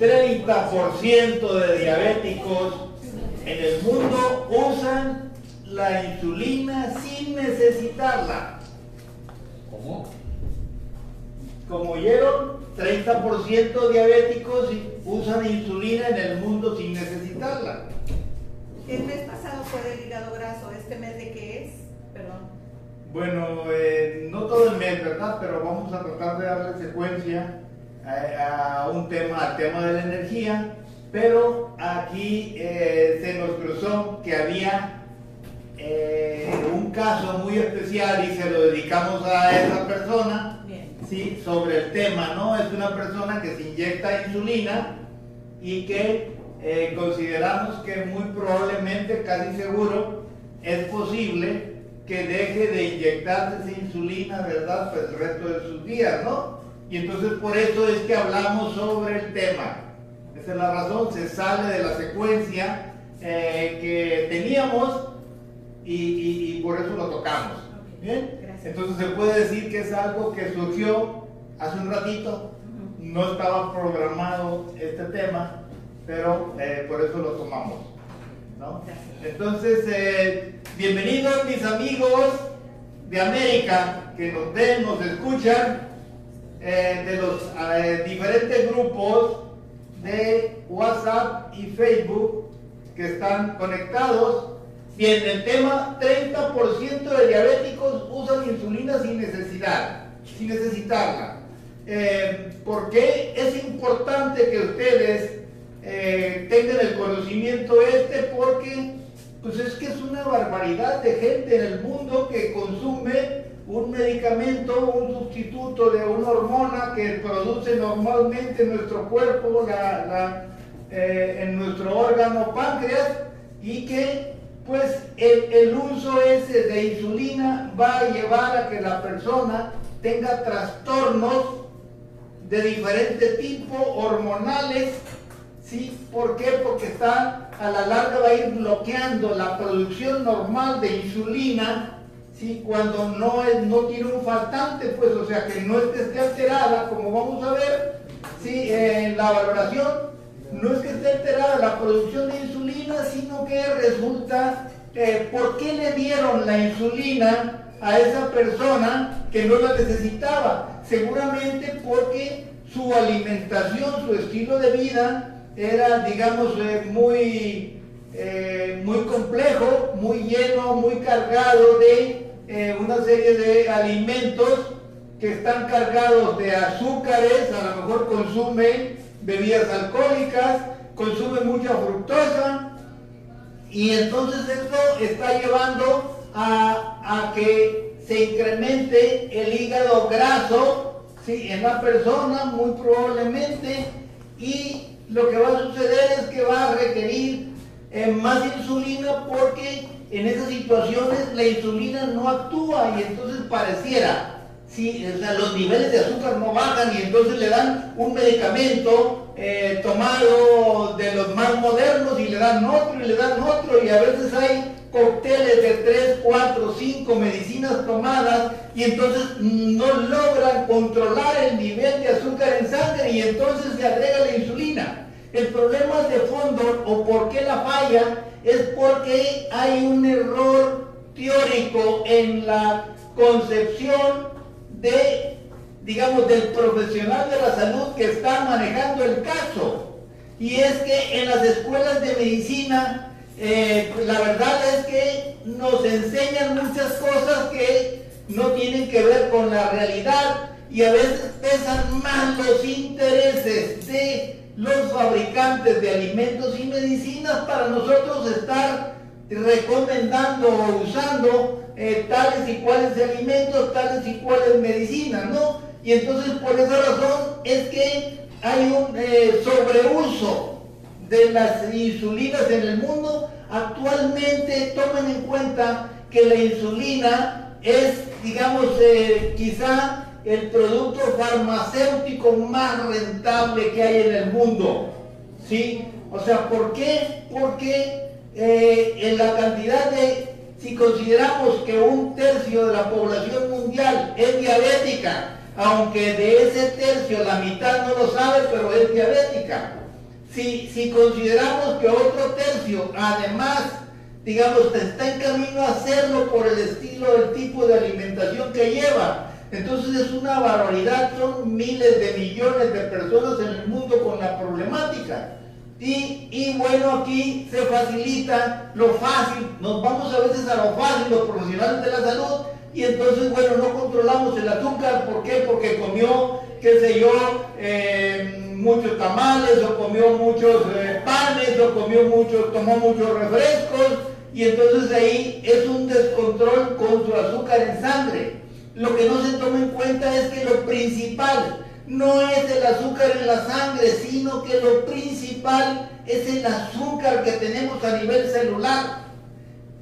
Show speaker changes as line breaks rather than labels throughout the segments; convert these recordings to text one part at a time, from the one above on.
30% de diabéticos en el mundo usan la insulina sin necesitarla.
¿Cómo?
Como oyeron, 30% diabéticos usan insulina en el mundo sin necesitarla.
El mes pasado fue del hígado graso, ¿este mes de qué es? Perdón.
Bueno, eh, no todo el mes, ¿verdad? Pero vamos a tratar de darle secuencia a, a un tema, al tema de la energía. Pero aquí eh, se nos cruzó que había eh, un caso muy especial y se lo dedicamos a esa persona,
Bien.
¿sí? Sobre el tema, ¿no? Es una persona que se inyecta insulina y que eh, consideramos que muy probablemente, casi seguro, es posible que deje de inyectarse esa insulina, ¿verdad? Pues el resto de sus días, ¿no? Y entonces por eso es que hablamos sobre el tema. Esa es la razón, se sale de la secuencia eh, que teníamos y, y- y por eso lo tocamos. ¿Bien? Entonces se puede decir que es algo que surgió hace un ratito, no estaba programado este tema, pero eh, por eso lo tomamos. ¿no? Entonces, eh, bienvenidos mis amigos de América que nos ven, nos escuchan, eh, de los eh, diferentes grupos de WhatsApp y Facebook que están conectados. Bien, el tema, 30% de diabéticos usan insulina sin necesidad, sin necesitarla. Eh, ¿Por qué es importante que ustedes eh, tengan el conocimiento este? Porque pues es que es una barbaridad de gente en el mundo que consume un medicamento, un sustituto de una hormona que produce normalmente en nuestro cuerpo, la- la, eh, en nuestro órgano páncreas, y que pues el, el uso ese de insulina va a llevar a que la persona tenga trastornos de diferente tipo, hormonales, ¿sí? ¿Por qué? Porque está, a la larga va a ir bloqueando la producción normal de insulina, ¿sí? Cuando no, es, no tiene un faltante, pues, o sea, que no es que esté alterada, como vamos a ver, ¿sí? En la valoración, no es que esté alterada la producción de insulina, sino que resulta, eh, ¿por qué le dieron la insulina a esa persona que no la necesitaba? Seguramente porque su alimentación, su estilo de vida era, digamos, eh, muy, eh, muy complejo, muy lleno, muy cargado de eh, una serie de alimentos que están cargados de azúcares, a lo mejor consume bebidas alcohólicas, consume mucha fructosa, y entonces esto está llevando a, que se incremente el hígado graso en la persona, muy probablemente, y lo que va a suceder es que va a requerir eh, más insulina porque en esas situaciones la insulina no actúa y entonces pareciera, sea, los niveles de azúcar no bajan y entonces le dan un medicamento eh, tomado de los más modernos y le dan otro y le dan otro y a veces hay cócteles de 3, 4, 5 medicinas tomadas y entonces no logran controlar el nivel de azúcar en sangre y entonces se agrega la insulina. El problema de fondo o por qué la falla es porque hay un error teórico en la concepción de, digamos, del profesional de la salud que está manejando el caso. Y es que en las escuelas de medicina eh, la verdad es que nos enseñan muchas cosas que no tienen que ver con la realidad y a veces pesan más los intereses de los fabricantes de alimentos y medicinas para nosotros estar recomendando o usando eh, tales y cuales alimentos, tales y cuales medicinas, ¿no? Y entonces por esa razón es que hay un eh, sobreuso de las insulinas en el mundo, actualmente tomen en cuenta que la insulina es, digamos, eh, quizá el producto farmacéutico más rentable que hay en el mundo. ¿Sí? O sea, ¿por qué? Porque eh, en la cantidad de, si consideramos que un tercio de la población mundial es diabética, aunque de ese tercio la mitad no lo sabe, pero es diabética. si, si consideramos que otro tercio, además, digamos, está en camino a hacerlo por el estilo, el tipo de alimentación que lleva, entonces es una barbaridad, son miles de millones de personas en el mundo con la problemática. Y, y, bueno, aquí se facilita lo fácil, nos vamos a veces a lo fácil, los profesionales de la salud, y entonces, bueno, no controlamos el azúcar, ¿por qué? Porque comió, qué sé yo, eh, muchos tamales, o comió muchos eh, panes, o comió muchos, tomó muchos refrescos, y entonces ahí es un descontrol con su azúcar en sangre. Lo que no se toma en cuenta es que lo principal no es el azúcar en la sangre, sino que lo principal es el azúcar que tenemos a nivel celular.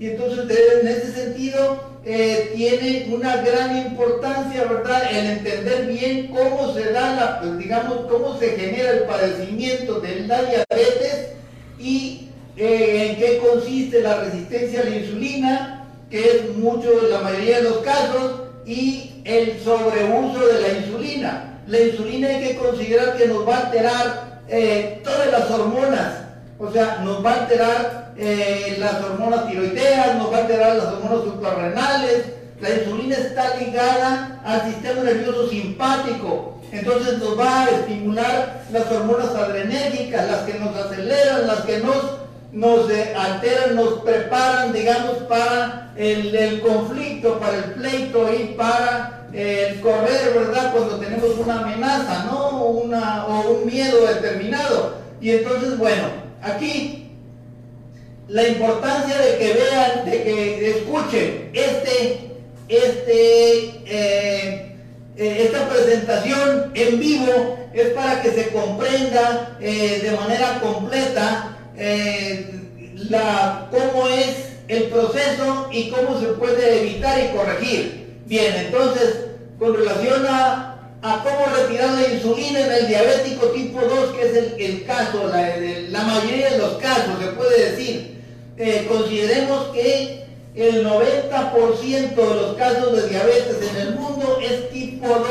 Y entonces en ese sentido eh, tiene una gran importancia, ¿verdad? El entender bien cómo se da la, pues, digamos, cómo se genera el padecimiento de la diabetes y eh, en qué consiste la resistencia a la insulina, que es mucho, la mayoría de los casos, y el sobreuso de la insulina. La insulina hay que considerar que nos va a alterar eh, todas las hormonas, o sea, nos va a alterar eh, las hormonas tiroideas, nos va a alterar las hormonas suprarrenales. La insulina está ligada al sistema nervioso simpático, entonces nos va a estimular las hormonas adrenérgicas, las que nos aceleran, las que nos nos alteran, nos preparan, digamos, para el, conflicto, para el pleito y para el correr, ¿verdad? Cuando tenemos una amenaza, ¿no? Una, o un miedo determinado. Y entonces, bueno, aquí la importancia de que vean, de que escuchen este, este, eh, eh, esta presentación en vivo es para que se comprenda eh, de manera completa eh, la, cómo es el proceso y cómo se puede evitar y corregir. Bien, entonces, con relación a, cómo retirar la insulina en el diabético tipo 2, que es el, caso, la, mayoría de los casos, se puede decir, eh, consideremos que el 90% de los casos de diabetes en el mundo es tipo 2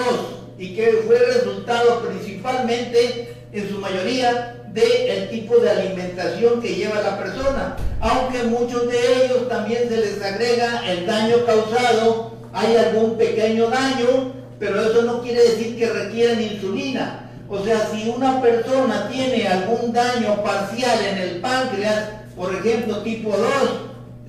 y que fue resultado principalmente, en su mayoría, del tipo de alimentación que lleva la persona. Aunque muchos de ellos también se les agrega el daño causado, hay algún pequeño daño, pero eso no quiere decir que requieran insulina. O sea, si una persona tiene algún daño parcial en el páncreas, por ejemplo tipo 2,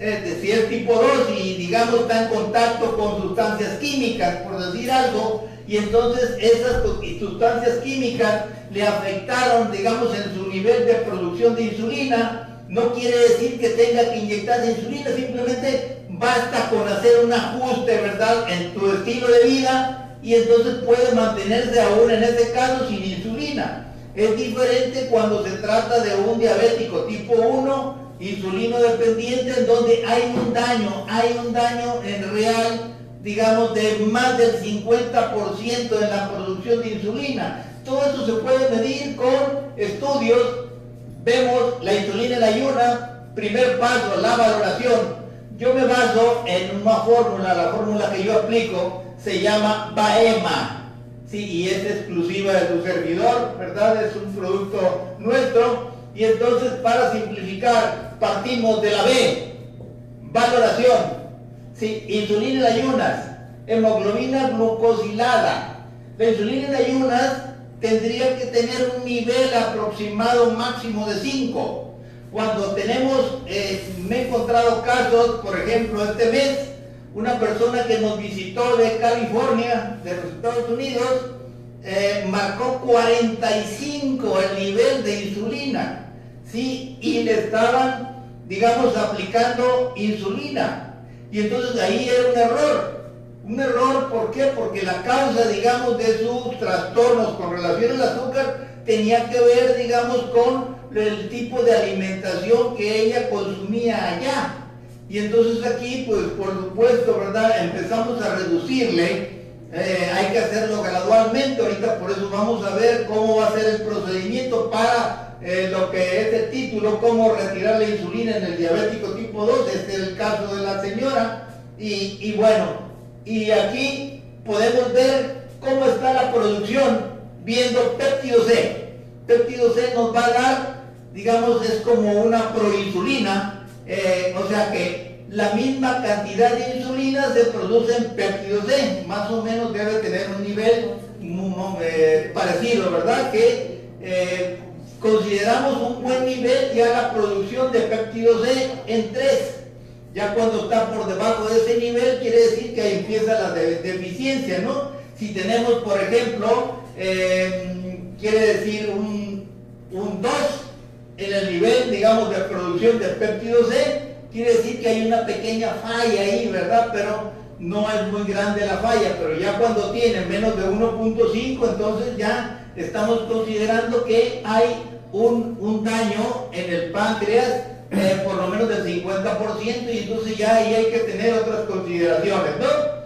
eh, si es tipo 2 y digamos está en contacto con sustancias químicas, por decir algo, y entonces esas sustancias químicas le afectaron, digamos, en su nivel de producción de insulina, no quiere decir que tenga que inyectarse insulina, simplemente basta con hacer un ajuste, ¿verdad?, en tu estilo de vida y entonces puede mantenerse aún en este caso sin insulina. Es diferente cuando se trata de un diabético tipo 1, insulino dependiente, en donde hay un daño, hay un daño en real digamos, de más del 50% en la producción de insulina. Todo eso se puede medir con estudios. Vemos la insulina en ayuna, primer paso, la valoración. Yo me baso en una fórmula, la fórmula que yo aplico se llama BAEMA. Sí, y es exclusiva de tu servidor, ¿verdad? Es un producto nuestro. Y entonces, para simplificar, partimos de la B, valoración, Sí, insulina en ayunas, hemoglobina glucosilada. La insulina en ayunas tendría que tener un nivel aproximado máximo de 5. Cuando tenemos, eh, me he encontrado casos, por ejemplo, este mes, una persona que nos visitó de California, de los Estados Unidos, eh, marcó 45 el nivel de insulina, ¿sí? Y le estaban, digamos, aplicando insulina. Y entonces ahí era un error. Un error, ¿por qué? Porque la causa, digamos, de sus trastornos con relación al azúcar tenía que ver, digamos, con el tipo de alimentación que ella consumía allá. Y entonces aquí, pues por supuesto, ¿verdad? Empezamos a reducirle. Eh, hay que hacerlo gradualmente. Ahorita por eso vamos a ver cómo va a ser el procedimiento para eh, lo que es el título, cómo retirar la insulina en el diabético tipo 2, este es el caso de la señora, y, bueno, y aquí podemos ver cómo está la producción viendo péptido C. Péptido C nos va a dar digamos, es como una proinsulina, eh, o sea que la misma cantidad de insulina se produce en péptido C, más o menos debe tener un nivel eh, parecido, ¿verdad? Que consideramos un buen nivel ya la producción de péptido C en 3. Ya cuando está por debajo de ese nivel quiere decir que ahí empieza la deficiencia, ¿no? Si tenemos, por ejemplo, quiere decir un, un 2 en el nivel, digamos, de producción de péptido C, quiere decir que hay una pequeña falla ahí, ¿verdad? Pero no es muy grande la falla, pero ya cuando tiene menos de 1.5, entonces ya estamos considerando que hay un, daño en el páncreas eh, por lo menos del 50% y entonces ya ahí hay que tener otras consideraciones, ¿no?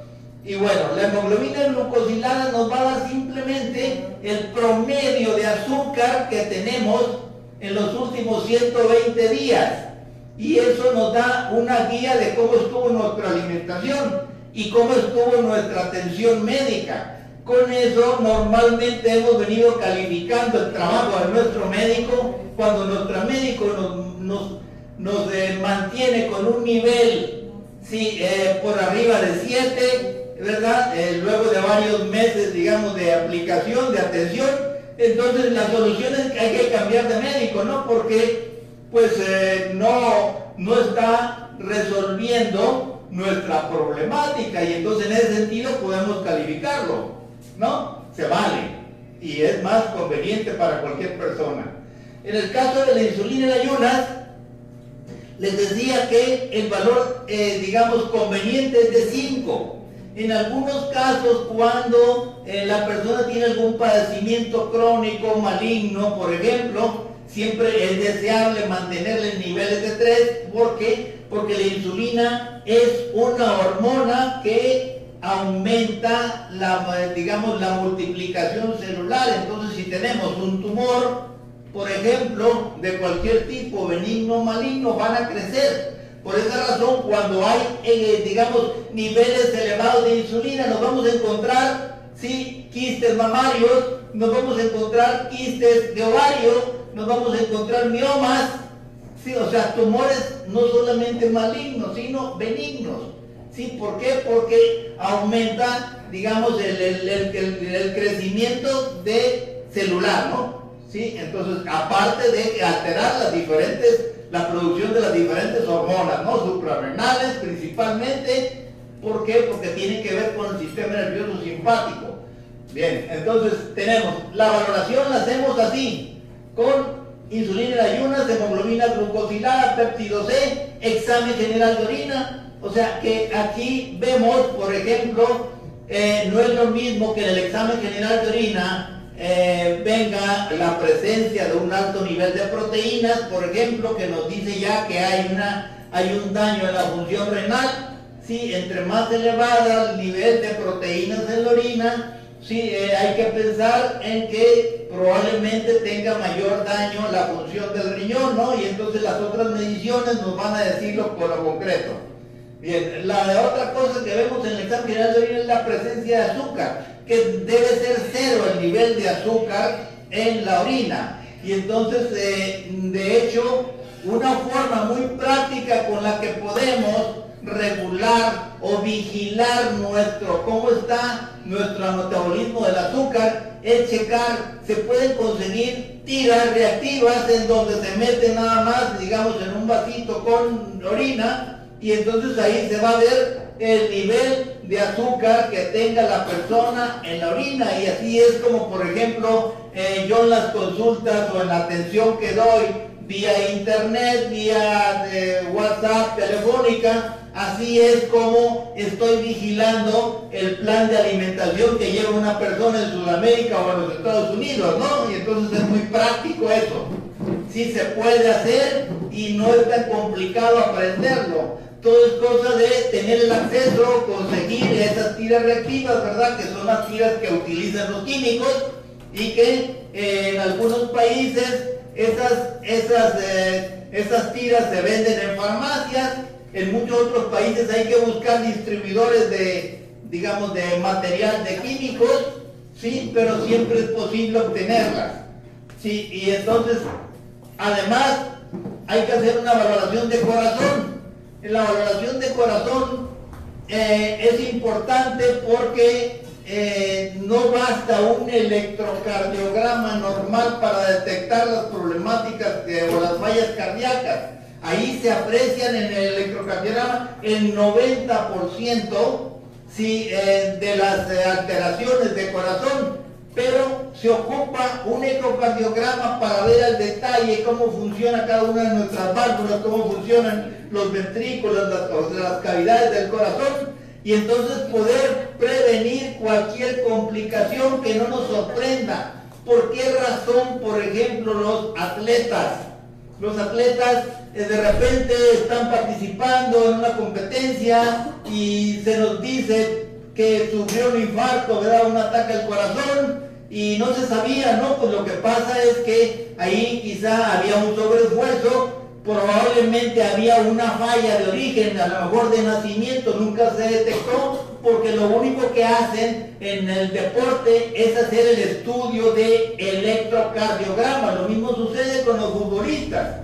Y bueno, la hemoglobina glucosilada nos va a dar simplemente el promedio de azúcar que tenemos en los últimos 120 días. Y eso nos da una guía de cómo estuvo nuestra alimentación y cómo estuvo nuestra atención médica. Con eso normalmente hemos venido calificando el trabajo de nuestro médico cuando nuestro médico nos, eh, mantiene con un nivel eh, por arriba de 7, ¿verdad? Eh, luego de varios meses, digamos, de aplicación, de atención, entonces la solución es que hay que cambiar de médico, ¿no? Porque pues no, no está resolviendo nuestra problemática y entonces en ese sentido podemos calificarlo, ¿no? Se vale y es más conveniente para cualquier persona. En el caso de la insulina en ayunas, les decía que el valor, eh, digamos, conveniente es de 5. En algunos casos, cuando eh, la persona tiene algún padecimiento crónico, maligno, por ejemplo, siempre es deseable mantenerle en niveles de 3. ¿Por qué? Porque la insulina es una hormona que aumenta la, digamos, la multiplicación celular. Entonces, si tenemos un tumor, por ejemplo, de cualquier tipo, benigno o maligno, van a crecer. Por esa razón, cuando hay, eh, digamos, niveles elevados de insulina, nos vamos a encontrar, sí, quistes mamarios, nos vamos a encontrar quistes de ovario, nos vamos a encontrar miomas, sí, o sea, tumores no solamente malignos, sino benignos. ¿Sí? ¿Por qué? Porque aumenta, digamos, el, el crecimiento de celular, ¿no? ¿Sí? Entonces, aparte de alterar las diferentes, la producción de las diferentes hormonas, ¿no? Suprarrenales principalmente, ¿por qué? Porque tiene que ver con el sistema nervioso simpático. Bien, entonces tenemos, la valoración la hacemos así, con insulina en ayunas, hemoglobina glucosilada, péptido C, examen general de orina, o sea que aquí vemos, por ejemplo, eh, no es lo mismo que en el examen general de orina eh, venga la presencia de un alto nivel de proteínas, por ejemplo, que nos dice ya que hay, una, hay un daño en la función renal, ¿sí? entre más elevada el nivel de proteínas en la orina, sí, eh, hay que pensar en que probablemente tenga mayor daño la función del riñón, ¿no? Y entonces las otras mediciones nos van a decirlo por lo concreto. Bien, la otra cosa que vemos en el examen de orina es la presencia de azúcar que debe ser cero el nivel de azúcar en la orina. Y entonces, eh, de hecho, una forma muy práctica con la que podemos regular o vigilar nuestro, cómo está nuestro metabolismo del azúcar, es checar, se pueden conseguir tiras reactivas en donde se mete nada más, digamos, en un vasito con orina, y entonces ahí se va a ver el nivel de azúcar que tenga la persona en la orina y así es como por ejemplo eh, yo en las consultas o en la atención que doy vía internet, vía eh, WhatsApp, telefónica, así es como estoy vigilando el plan de alimentación que lleva una persona en Sudamérica o en los Estados Unidos, ¿no? Y entonces es muy práctico eso. Sí se puede hacer y no es tan complicado aprenderlo todo es cosa de tener el acceso, conseguir esas tiras reactivas, ¿verdad? Que son las tiras que utilizan los químicos y que en algunos países esas, esas, eh, esas tiras se venden en farmacias, en muchos otros países hay que buscar distribuidores de, digamos, de material de químicos, sí, pero siempre es posible obtenerlas. Sí, y entonces además hay que hacer una valoración de corazón. La valoración de corazón eh, es importante porque eh, no basta un electrocardiograma normal para detectar las problemáticas o las fallas cardíacas. Ahí se aprecian en el electrocardiograma el 90% eh, de las alteraciones de corazón pero se ocupa un ecocardiograma para ver al detalle cómo funciona cada una de nuestras válvulas, cómo funcionan los ventrículos, las, cavidades del corazón, y entonces poder prevenir cualquier complicación que no nos sorprenda. ¿Por qué razón, por ejemplo, los atletas? Los atletas eh, de repente están participando en una competencia y se nos dice que sufrió un infarto, ¿verdad? Un ataque al corazón y no se sabía, ¿no? Pues lo que pasa es que ahí quizá había un sobreesfuerzo, probablemente había una falla de origen, a lo mejor de nacimiento, nunca se detectó, porque lo único que hacen en el deporte es hacer el estudio de electrocardiograma. Lo mismo sucede con los futbolistas.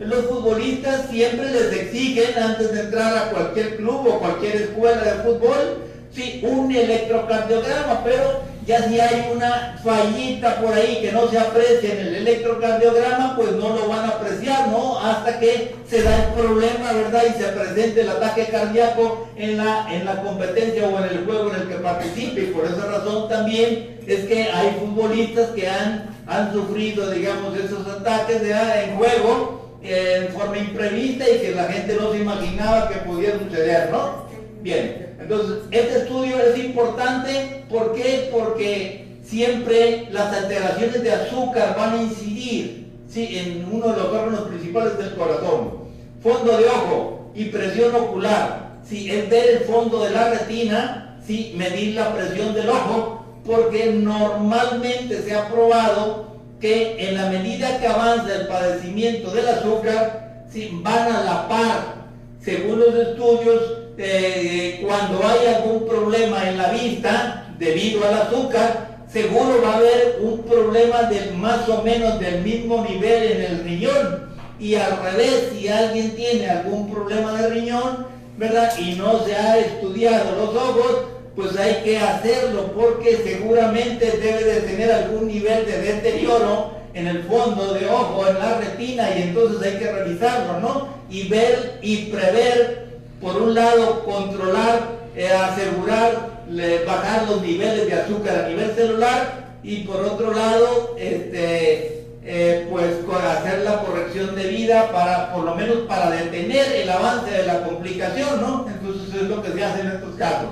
Los futbolistas siempre les exigen antes de entrar a cualquier club o cualquier escuela de fútbol, sí, un electrocardiograma, pero ya si hay una fallita por ahí que no se aprecia en el electrocardiograma, pues no lo van a apreciar, ¿no? Hasta que se da el problema, ¿verdad? Y se presente el ataque cardíaco en la, en la competencia o en el juego en el que participe. Y por esa razón también es que hay futbolistas que han, han sufrido, digamos, esos ataques en juego eh, en forma imprevista y que la gente no se imaginaba que pudiera suceder, ¿no? Bien. Entonces, este estudio es importante, ¿por qué? Porque siempre las alteraciones de azúcar van a incidir ¿sí? en uno de los órganos principales del corazón. Fondo de ojo y presión ocular, ¿sí? es ver el fondo de la retina, ¿sí? medir la presión del ojo, porque normalmente se ha probado que en la medida que avanza el padecimiento del azúcar, ¿sí? van a la par. Según los estudios, eh, cuando hay algún problema en la vista debido al azúcar, seguro va a haber un problema de más o menos del mismo nivel en el riñón. Y al revés, si alguien tiene algún problema de riñón, ¿verdad? Y no se ha estudiado los ojos, pues hay que hacerlo porque seguramente debe de tener algún nivel de deterioro en el fondo de ojo, en la retina, y entonces hay que revisarlo, ¿no? Y ver y prever por un lado, controlar, eh, asegurar, bajar los niveles de azúcar a nivel celular y por otro lado, este, eh, pues hacer la corrección de vida para, por lo menos para detener el avance de la complicación, ¿no? Entonces es lo que se hace en estos casos.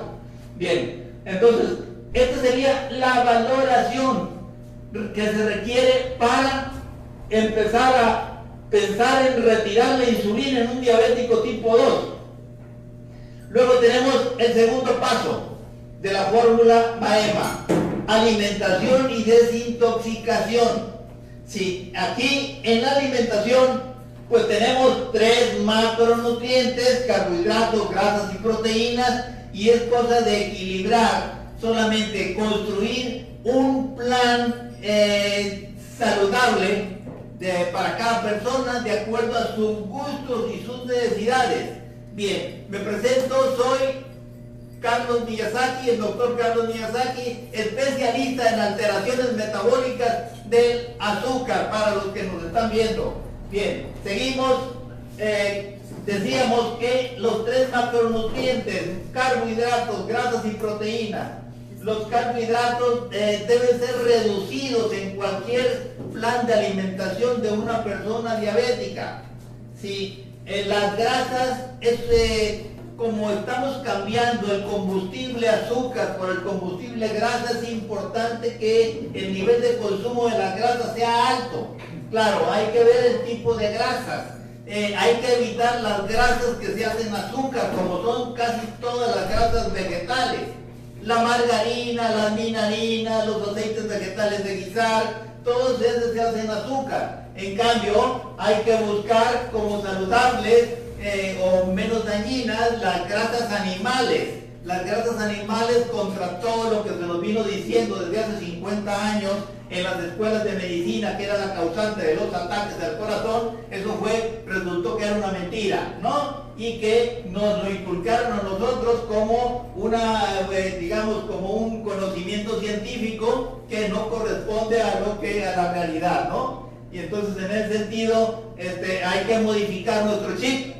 Bien, entonces, esta sería la valoración que se requiere para empezar a pensar en retirar la insulina en un diabético tipo 2. Luego tenemos el segundo paso de la fórmula MAEMA, alimentación y desintoxicación. Sí, aquí en la alimentación pues tenemos tres macronutrientes, carbohidratos, grasas y proteínas, y es cosa de equilibrar, solamente construir un plan eh, saludable para cada persona de acuerdo a sus gustos y sus necesidades. Bien, me presento, soy Carlos Miyazaki, el doctor Carlos Miyazaki, especialista en alteraciones metabólicas del azúcar para los que nos están viendo. Bien, seguimos. Eh, decíamos que los tres macronutrientes, carbohidratos, grasas y proteínas, los carbohidratos eh, deben ser reducidos en cualquier plan de alimentación de una persona diabética. Si en las grasas, este, como estamos cambiando el combustible azúcar por el combustible grasa, es importante que el nivel de consumo de las grasas sea alto. Claro, hay que ver el tipo de grasas. Eh, hay que evitar las grasas que se hacen azúcar, como son casi todas las grasas vegetales. La margarina, las minarinas, los aceites vegetales de guisar, todos esos se hacen azúcar. En cambio, hay que buscar como saludables eh, o menos dañinas las grasas animales. las grasas animales contra todo lo que se nos vino diciendo desde hace 50 años en las escuelas de medicina, que era la causante de los ataques al corazón, eso fue, resultó que era una mentira, ¿no? Y que nos lo inculcaron a nosotros como una, eh, digamos, como un conocimiento científico que no corresponde a lo que, a la realidad, ¿no? Y entonces en ese sentido, este, hay que modificar nuestro chip,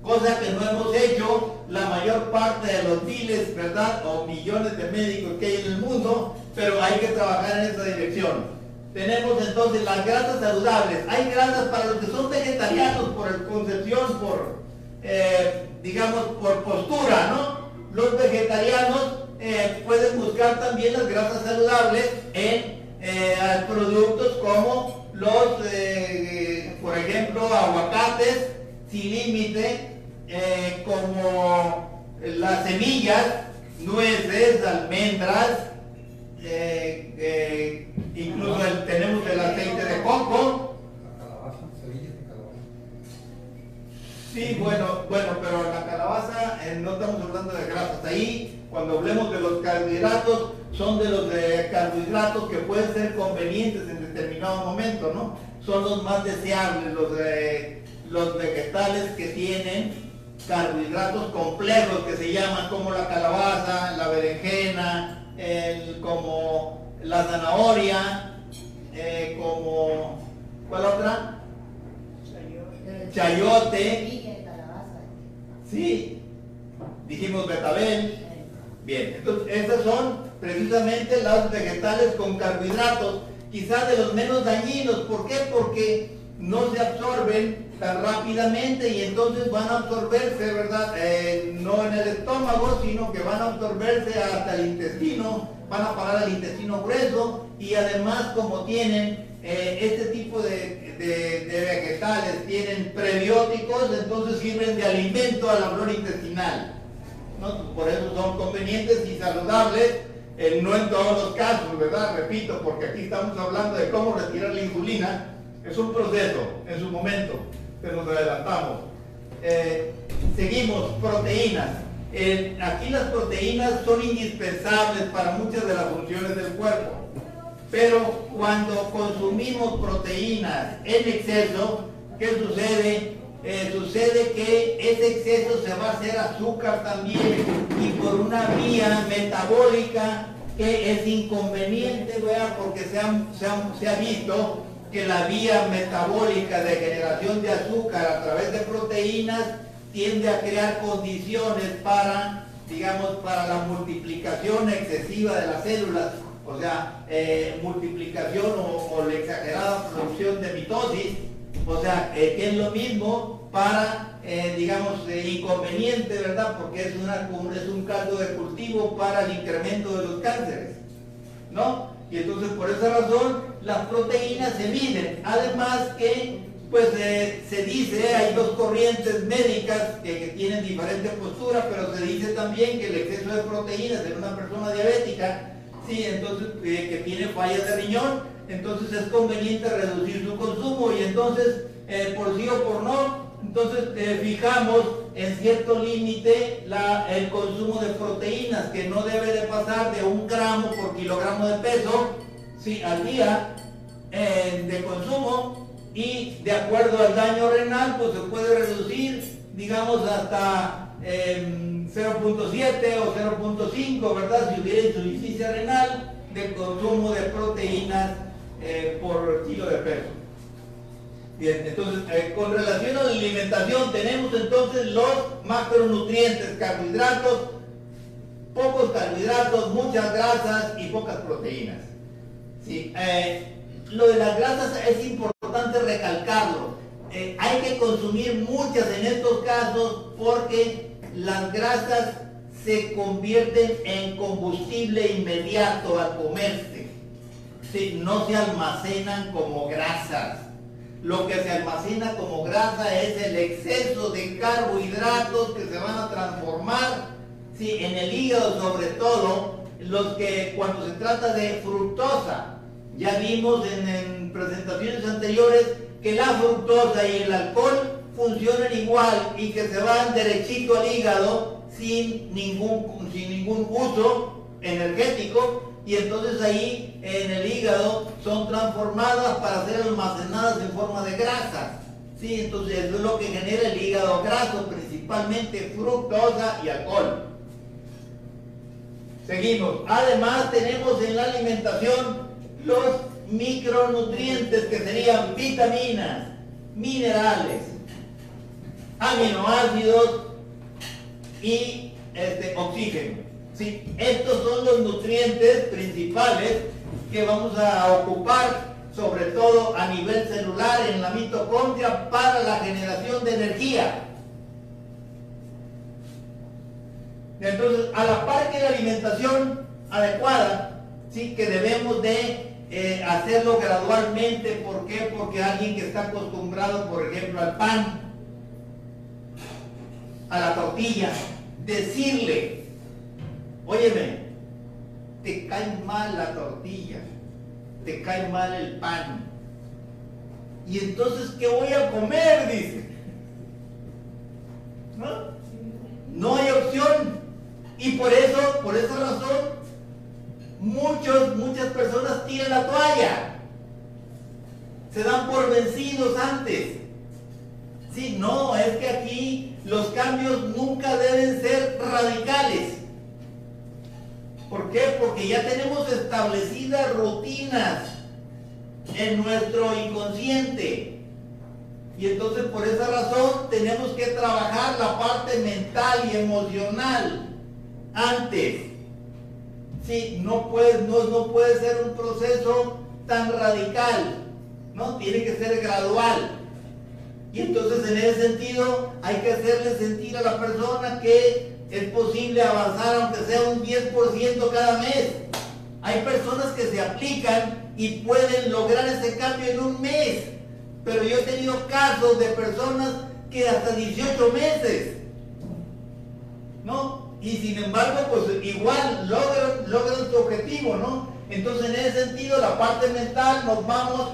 cosa que no hemos hecho la mayor parte de los miles, ¿verdad? O millones de médicos que hay en el mundo, pero hay que trabajar en esa dirección. Tenemos entonces las grasas saludables. Hay grasas para los que son vegetarianos por concepción, por, eh, digamos, por postura, ¿no? Los vegetarianos eh, pueden buscar también las grasas saludables en eh, productos como los, por ejemplo, aguacates sin límite, como las semillas, nueces, almendras, eh, eh, incluso tenemos el aceite de coco. Sí, bueno, bueno, pero la calabaza eh, no estamos hablando de grasas. Ahí, cuando hablemos de los carbohidratos, son de los de carbohidratos que pueden ser convenientes en determinado momento, ¿no? Son los más deseables, los, de, los vegetales que tienen carbohidratos complejos que se llaman como la calabaza, la berenjena, el, como la zanahoria, eh, como, ¿cuál otra? Chayote. Sí, dijimos betabel. Bien, entonces esas son precisamente las vegetales con carbohidratos, quizás de los menos dañinos. ¿Por qué? Porque no se absorben tan rápidamente y entonces van a absorberse, ¿verdad? Eh, no en el estómago, sino que van a absorberse hasta el intestino, van a parar al intestino grueso y además como tienen eh, este tipo de, vegetales, tienen prebióticos, entonces sirven de alimento a la flora intestinal. Por eso son convenientes y saludables, eh, no en todos los casos, ¿verdad? Repito, porque aquí estamos hablando de cómo retirar la insulina es un proceso en su momento, pero nos adelantamos. Eh, seguimos, proteínas. aquí las proteínas son indispensables para muchas de las funciones del cuerpo, pero cuando consumimos proteínas en exceso, ¿qué sucede? Eh, sucede que ese exceso se va a hacer azúcar también y por una vía metabólica que es inconveniente, porque se se ha visto que la vía metabólica de generación de azúcar a través de proteínas tiende a crear condiciones para, digamos, para la multiplicación excesiva de las células, o sea, eh, multiplicación o, la exagerada producción de mitosis, o sea, eh, que es lo mismo para, eh, digamos, inconveniente, ¿verdad? Porque es, una, es un caldo de cultivo para el incremento de los cánceres, ¿no? Y entonces por esa razón las proteínas se miden. Además que pues eh, se dice, hay dos corrientes médicas que, tienen diferentes posturas, pero se dice también que el exceso de proteínas en una persona diabética, sí, entonces que tiene fallas de riñón, entonces es conveniente reducir su consumo y entonces eh, por sí o por no, entonces fijamos en cierto límite el consumo de proteínas que no debe de pasar de un gramo por kilogramo de peso sí, al día eh, de consumo y de acuerdo al daño renal pues se puede reducir digamos hasta 0.7 em, o 0.5 verdad si hubiera insuficiencia renal de consumo de proteínas eh, por kilo de peso Bien, entonces, eh, con relación a la alimentación, tenemos entonces los macronutrientes, carbohidratos, pocos carbohidratos, muchas grasas y pocas proteínas. Sí, eh, lo de las grasas es importante recalcarlo. Hay que consumir muchas en estos casos porque las grasas se convierten en combustible inmediato al comerse. No se almacenan como grasas. Lo que se almacena como grasa es el exceso de carbohidratos que se van a transformar sí, en el hígado sobre todo, los que cuando se trata de fructosa, ya vimos en, presentaciones anteriores que la fructosa y el alcohol funcionan igual y que se van derechito al hígado sin ningún, sin ningún uso energético y entonces ahí en el hígado son transformadas para ser almacenadas en forma de grasa. Sí, entonces eso es lo que genera el hígado graso, principalmente fructosa y alcohol. Seguimos. Además tenemos en la alimentación los micronutrientes que serían vitaminas, minerales, aminoácidos y este, oxígeno. ¿sí? Estos son los nutrientes principales que vamos a ocupar sobre todo a nivel celular en la mitocondria para la generación de energía. Entonces, a la par que la alimentación adecuada, sí que debemos de eh, hacerlo gradualmente. ¿Por qué? Porque alguien que está acostumbrado, por ejemplo, al pan, a la tortilla, decirle, óyeme, te cae mal la tortilla, te cae mal el pan. Y entonces, ¿qué voy a comer? Dice. ¿No? No hay opción. Y por eso, por esa razón, muchos, muchas personas tiran la toalla. Se dan por vencidos antes. Sí, no, es que aquí los cambios nunca deben ser radicales. ¿Por qué? Porque ya tenemos establecidas rutinas en nuestro inconsciente. Y entonces por esa razón tenemos que trabajar la parte mental y emocional antes. Sí, no puede, no, no puede ser un proceso tan radical, ¿no? Tiene que ser gradual. Y entonces en ese sentido hay que hacerle sentir a la persona que es posible avanzar aunque sea un 10% cada mes. Hay personas que se aplican y pueden lograr ese cambio en un mes. Pero yo he tenido casos de personas que hasta 18 meses. ¿No? y sin embargo, pues igual logran, logran su objetivo, ¿no? Entonces, en ese sentido, la parte mental nos vamos,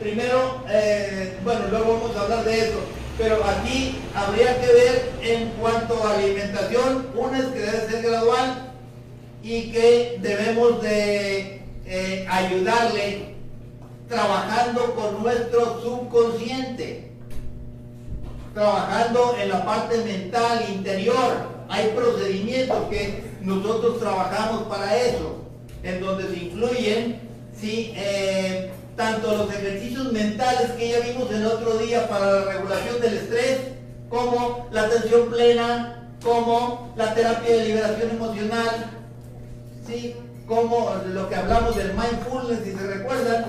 primero, eh, bueno, luego vamos a hablar de eso, pero aquí habría que ver en cuanto a alimentación, una es que debe ser gradual y que debemos de eh, ayudarle trabajando con nuestro subconsciente, trabajando en la parte mental interior, hay procedimientos que nosotros trabajamos para eso, en donde se incluyen ¿sí? Eh, tanto los ejercicios mentales que ya vimos el otro día para la regulación del estrés, como la atención plena, como la terapia de liberación emocional, ¿sí? como lo que hablamos del mindfulness, si se recuerdan,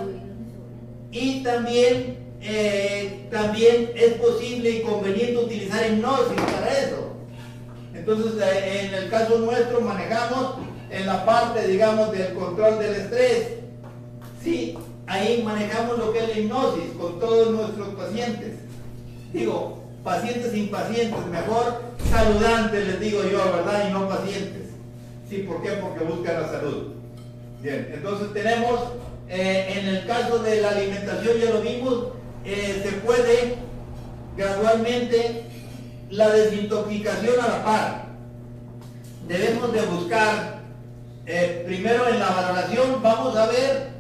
y también, eh, también es posible y conveniente utilizar hipnosis para eso. Entonces, eh, en el caso nuestro manejamos en la parte, digamos, del control del estrés. Sí, ahí manejamos lo que es la hipnosis con todos nuestros pacientes. Digo, pacientes impacientes, mejor saludantes, les digo yo, ¿verdad? Y no pacientes. Sí, ¿por qué? Porque buscan la salud. Bien, entonces tenemos, eh, en el caso de la alimentación, ya lo vimos, eh, se puede gradualmente la desintoxicación a la par. Debemos de buscar, eh, primero en la valoración, vamos a ver,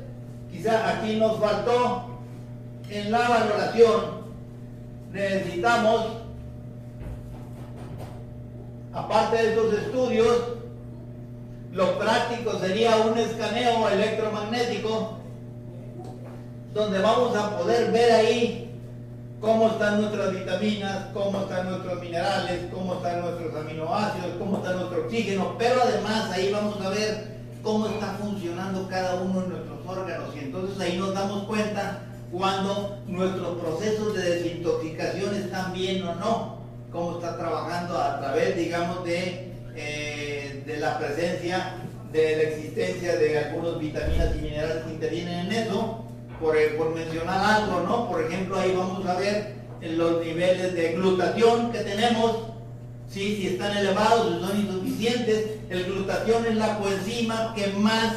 aquí nos faltó, en la valoración. Necesitamos, aparte de estos estudios, lo práctico sería un escaneo electromagnético donde vamos a poder ver ahí cómo están nuestras vitaminas, cómo están nuestros minerales, cómo están nuestros aminoácidos, cómo está nuestro oxígeno, pero además ahí vamos a ver cómo está funcionando cada uno de nuestros órganos y entonces ahí nos damos cuenta cuando nuestros procesos de desintoxicación están bien o no, cómo está trabajando a través, digamos, de, eh, de la presencia, de la existencia de algunas vitaminas y minerales que intervienen en eso por, mencionar algo, ¿no? Por ejemplo, ahí vamos a ver los niveles de glutatión que tenemos, ¿sí? si están elevados, si son insuficientes. El glutatión es la coenzima que más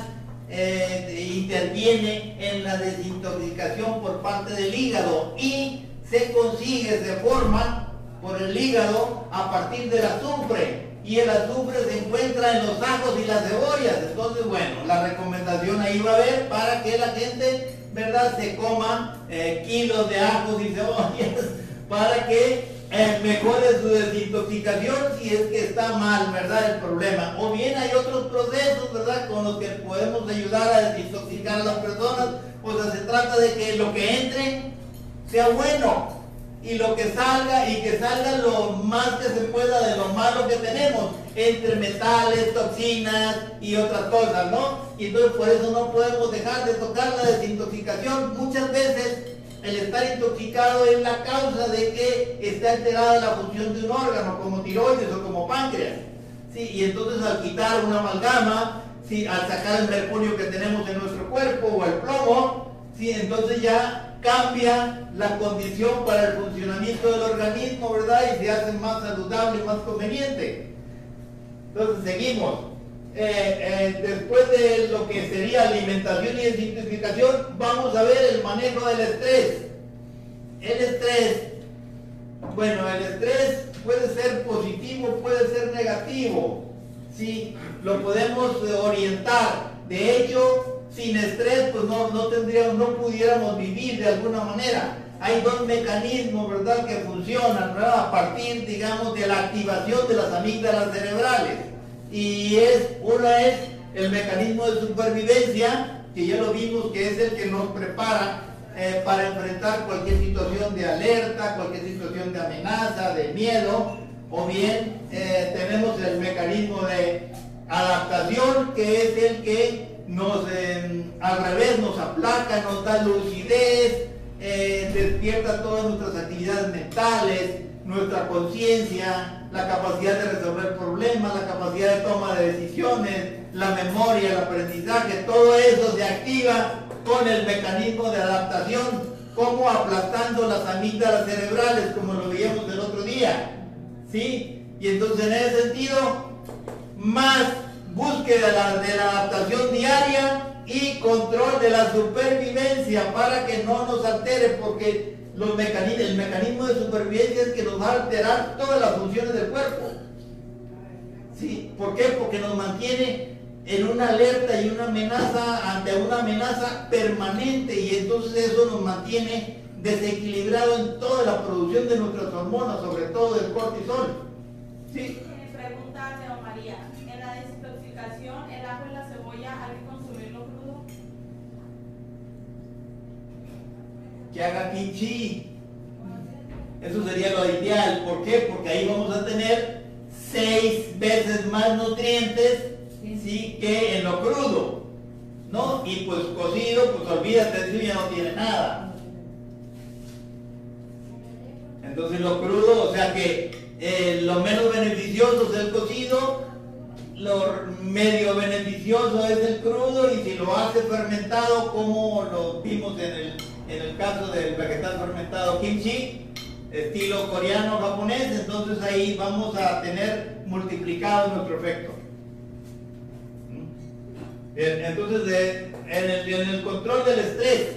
eh, interviene en la desintoxicación por parte del hígado y se consigue, se forma por el hígado a partir del azufre. y el azufre se encuentra en los ajos y las cebollas. Entonces, bueno, la recomendación ahí va a haber para que la gente, ¿verdad?, se coma eh, kilos de ajos y cebollas para que eh, mejore su desintoxicación si es que está mal, ¿verdad? El problema. O bien hay otros procesos, ¿verdad? Con los que podemos ayudar a desintoxicar a las personas. O sea, se trata de que lo que entre sea bueno y lo que salga y que salga lo más que se pueda de lo malo que tenemos entre metales, toxinas y otras cosas, ¿no? Y entonces por eso no podemos dejar de tocar la desintoxicación. Muchas veces el estar intoxicado es la causa de que esté alterada la función de un órgano, como tiroides o como páncreas. ¿sí? Y entonces al quitar una amalgama, ¿sí? al sacar el mercurio que tenemos en nuestro cuerpo o el plomo, ¿sí? entonces ya cambia la condición para el funcionamiento del organismo, ¿verdad? Y se hace más saludable más conveniente. Entonces seguimos. Eh, eh, después de lo que sería alimentación y desintoxicación, vamos a ver el manejo del estrés. El estrés, bueno, el estrés puede ser positivo, puede ser negativo. Sí, lo podemos orientar. De hecho, sin estrés, pues no, no tendríamos, no pudiéramos vivir de alguna manera. Hay dos mecanismos, ¿verdad?, que funcionan. A partir, digamos, de la activación de las amígdalas cerebrales. Y es, una es el mecanismo de supervivencia, que ya lo vimos que es el que nos prepara eh, para enfrentar cualquier situación de alerta, cualquier situación de amenaza, de miedo, o bien eh, tenemos el mecanismo de adaptación, que es el que nos, eh, al revés, nos aplaca, nos da lucidez, eh, despierta todas nuestras actividades mentales, nuestra conciencia, la capacidad de resolver problemas, la capacidad de toma de decisiones, la memoria, el aprendizaje, todo eso se activa con el mecanismo de adaptación, como aplastando las amígdalas cerebrales, como lo veíamos el otro día. ¿Sí? Y entonces en ese sentido, más búsqueda de la, de la adaptación diaria y control de la supervivencia para que no nos altere, porque los mecanismos, el mecanismo de supervivencia es que nos va a alterar todas las funciones del cuerpo. ¿Sí? ¿Por qué? Porque nos mantiene en una alerta y una amenaza, ante una amenaza permanente y entonces eso nos mantiene desequilibrado en toda la producción de nuestras hormonas, sobre todo del cortisol. ¿Sí?
el ajo y la cebolla hay que consumirlo crudo.
Que haga kimchi. Eso sería lo ideal. ¿Por qué? Porque ahí vamos a tener seis veces más nutrientes ¿sí? que en lo crudo. ¿No? Y pues cocido, pues olvídate, eso ya no tiene nada. Entonces lo crudo, o sea que eh, lo menos beneficioso es el cocido lo medio beneficioso es el crudo y si lo hace fermentado como lo vimos en el, en el caso del vegetal fermentado kimchi, estilo coreano japonés, entonces ahí vamos a tener multiplicado nuestro efecto. ¿Mm? Entonces, en, el, control del estrés,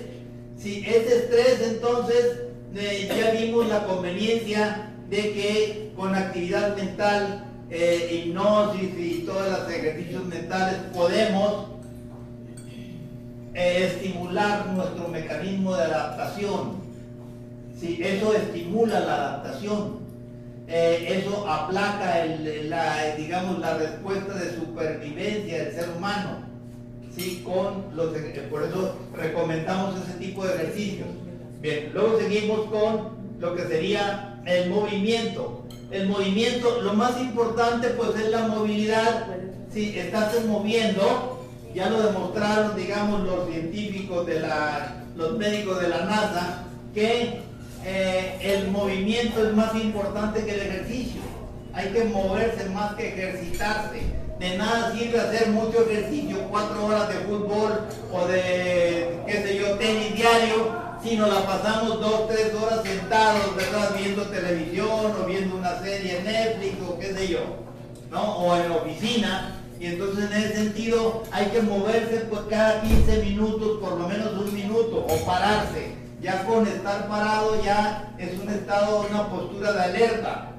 si ese estrés entonces eh, ya vimos la conveniencia de que con actividad mental eh, hipnosis y todos los ejercicios mentales, podemos eh, estimular nuestro mecanismo de adaptación. si eso estimula la adaptación. Eh, eso aplaca la, digamos, la respuesta de supervivencia del ser humano. ¿sí? Con los, por eso recomendamos ese tipo de ejercicios. Bien, luego seguimos con lo que sería el movimiento el movimiento, lo más importante pues es la movilidad. Si estás moviendo, ya lo demostraron, digamos, los científicos de la, los médicos de la NASA, que eh, el movimiento es más importante que el ejercicio. Hay que moverse más que ejercitarse. De nada sirve hacer mucho ejercicio, cuatro horas de fútbol o de, qué sé yo, tenis diario, si nos la pasamos dos, tres horas sentados, ¿verdad? Viendo televisión o viendo una serie en Netflix o qué sé yo, ¿no? O en la oficina. Y entonces en ese sentido hay que moverse pues cada 15 minutos, por lo menos un minuto, o pararse. Ya con estar parado ya es un estado, una postura de alerta.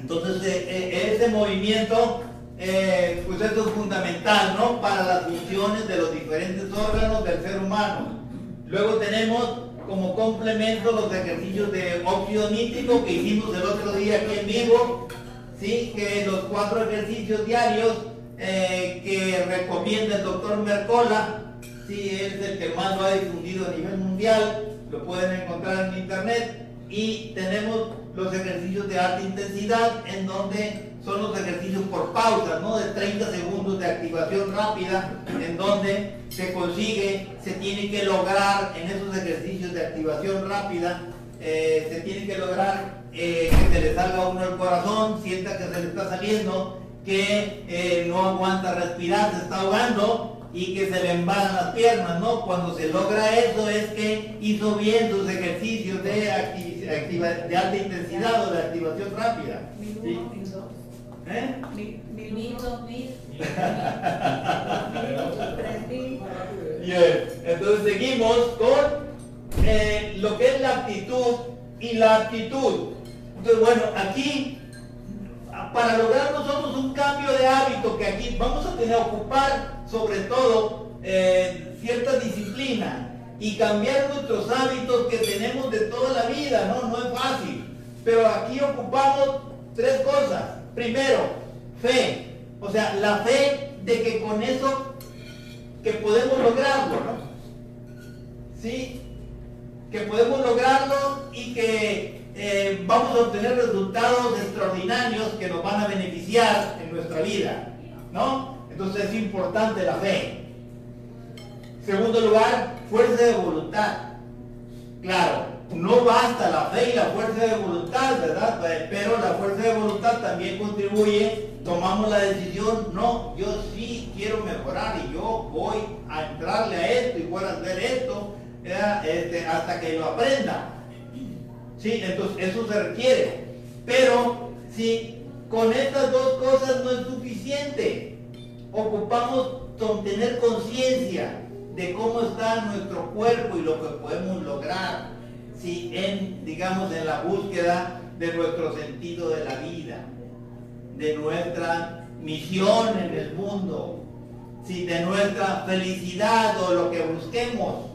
Entonces, eh, eh, ese movimiento, eh, pues eso es fundamental, ¿no? Para las funciones de los diferentes órganos del ser humano. Luego tenemos como complemento los ejercicios de óxido nítrico que hicimos el otro día aquí en vivo, ¿sí? Que los cuatro ejercicios diarios eh, que recomienda el doctor Mercola, ¿sí? Es el que más lo ha difundido a nivel mundial, lo pueden encontrar en internet. Y tenemos los ejercicios de alta intensidad en donde son los ejercicios por pausas, ¿no? De 30 segundos de activación rápida, en donde se consigue, se tiene que lograr en esos ejercicios de activación rápida, eh, se tiene que lograr eh, que se le salga a uno el corazón, sienta que se le está saliendo, que eh, no aguanta respirar, se está ahogando y que se le embalan las piernas, ¿no? Cuando se logra eso es que hizo bien sus ejercicios de, acti- activa- de alta intensidad o de activación rápida.
Mil
¿sí?
uno, mil dos,
¿Eh?
mil, mil
dos mil.
mil, tres mil.
Bien, entonces seguimos con eh, lo que es la actitud y la actitud. Entonces, bueno, aquí, para lograr nosotros un cambio de hábito, que aquí vamos a tener que ocupar sobre todo eh, cierta disciplina y cambiar nuestros hábitos que tenemos de toda la vida, ¿no? No es fácil. Pero aquí ocupamos tres cosas. Primero, fe. O sea, la fe de que con eso que podemos lograrlo, ¿no? ¿Sí? Que podemos lograrlo y que eh, vamos a obtener resultados extraordinarios que nos van a beneficiar en nuestra vida, ¿no? Entonces es importante la fe. Segundo lugar, fuerza de voluntad. Claro, no basta la fe y la fuerza de voluntad, ¿verdad? Pero la fuerza de voluntad también contribuye, tomamos la decisión, no, yo sí quiero mejorar y yo voy a entrarle a esto y voy a hacer esto. Este, hasta que lo aprenda. Sí, entonces eso se requiere. Pero si con estas dos cosas no es suficiente, ocupamos con tener conciencia de cómo está nuestro cuerpo y lo que podemos lograr, si en, digamos, en la búsqueda de nuestro sentido de la vida, de nuestra misión en el mundo, si de nuestra felicidad o lo que busquemos.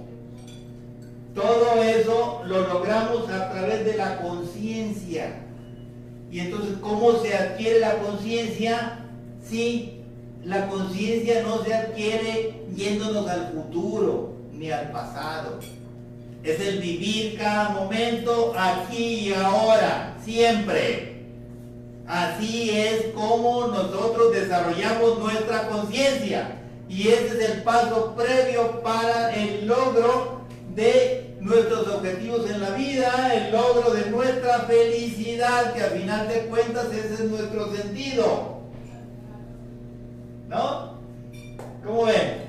Todo eso lo logramos a través de la conciencia. Y entonces, ¿cómo se adquiere la conciencia? Si la conciencia no se adquiere yéndonos al futuro ni al pasado. Es el vivir cada momento aquí y ahora, siempre. Así es como nosotros desarrollamos nuestra conciencia. Y ese es el paso previo para el logro de nuestros objetivos en la vida, el logro de nuestra felicidad, que a final de cuentas ese es nuestro sentido. ¿No? ¿Cómo ven?